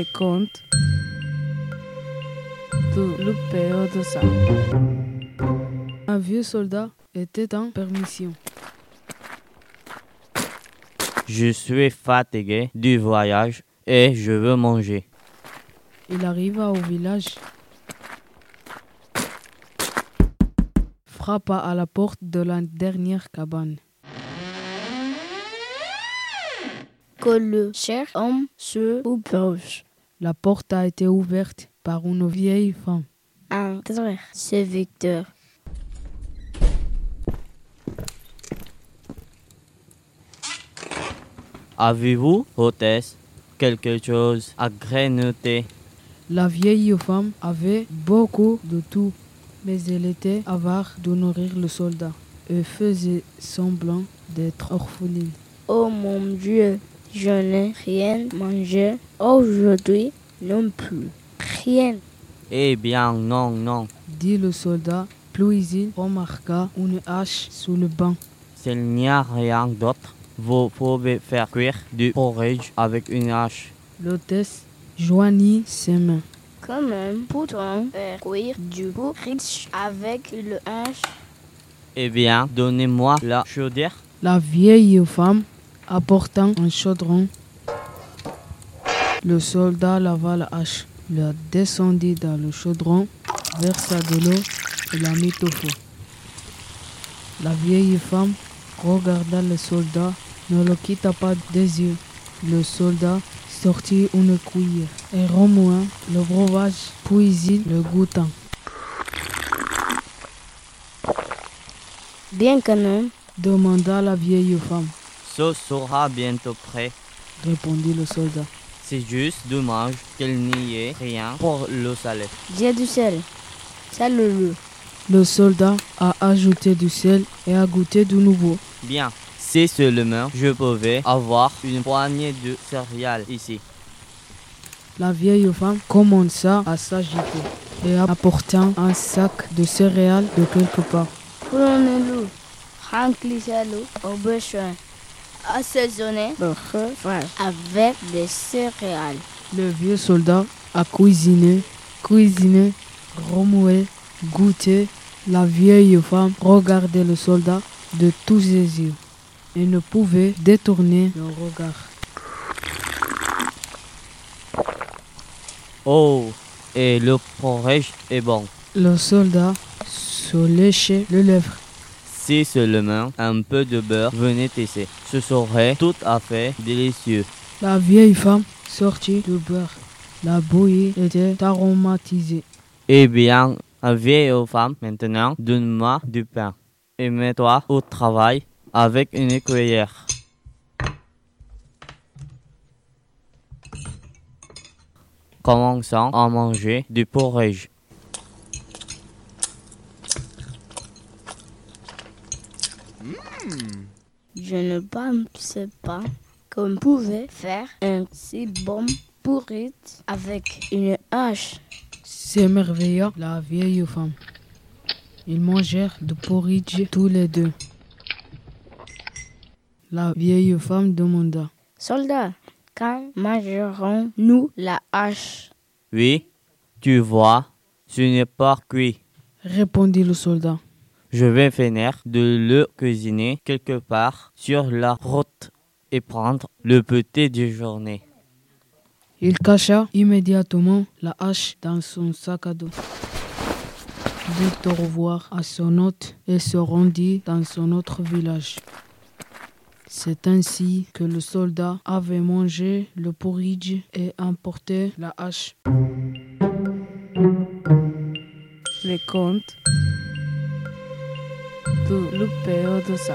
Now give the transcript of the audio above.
Les contes de Lupeo de Sa. Un vieux soldat était en permission. Je suis fatigué du voyage et je veux manger. Il arriva au village, frappa à la porte de la dernière cabane. que le cher homme se oppose. La porte a été ouverte par une vieille femme. Entre c'est Victor. Avez-vous, hôtesse, quelque chose à grignoter? La vieille femme avait beaucoup de tout, mais elle était avare de nourrir le soldat et faisait semblant d'être orpheline. Oh mon Dieu, je n'ai rien mangé aujourd'hui non plus. Rien. Eh bien, non, non. dit le soldat, puis il remarqua une hache sous le banc. S'il n'y a rien d'autre, vous pouvez faire cuire du porridge avec une hache. L'hôtesse joignit ses mains. Quand même, pourtant, faire cuire du porridge avec le hache. Eh bien, donnez-moi la chaudière. La vieille femme apportant un chaudron. Le soldat lava la hache, la descendit dans le chaudron, versa de l'eau et la mit au feu. La vieille femme regarda le soldat, ne le quitta pas des yeux. Le soldat sortit une cuillère et remua le breuvage, puis il le goûta. Bien quand même, Demanda la vieille femme, Ce sera bientôt prêt. répondit le soldat. C'est juste dommage qu'il n'y ait rien pour le salé. j'ai du sel. Salut-le. Le soldat a ajouté du sel et a goûté de nouveau. Bien, si seulement je pouvais avoir une poignée de céréales ici. La vieille femme commença à s'agiter et apportant un sac de céréales de quelque part. Prenez-le. Remplissez-le au besoin. Assaisonnez le repas avec des céréales. Le vieux soldat a cuisiné, cuisiné, remué, goûté. La vieille femme regardait le soldat de tous ses yeux et ne pouvait détourner le regard. Oh, et le porridge est bon. Le soldat se léchait les lèvres. Si seulement un peu de beurre venait ici, ce serait tout à fait délicieux. La vieille femme sortit du beurre. La bouillie était aromatisée. Eh bien, la vieille femme, maintenant, donne-moi du pain et mets-toi au travail avec une cuillère. Commençons à manger du porridge. Je ne pensais pas qu'on pouvait faire un si bon pourrit avec une hache. S'émerveilla la vieille femme. Ils mangèrent du porridge tous les deux. La vieille femme demanda Soldat, quand mangerons-nous la hache? Oui, tu vois, ce n'est pas cuit. Répondit le soldat. Je vais finir de le cuisiner quelque part sur la route et prendre le petit déjeuner. Il cacha immédiatement la hache dans son sac à dos. Dit au revoir à son hôte et se rendit dans son autre village. C'est ainsi que le soldat avait mangé le porridge et emporté la hache. Les contes de Lupeo de Sa.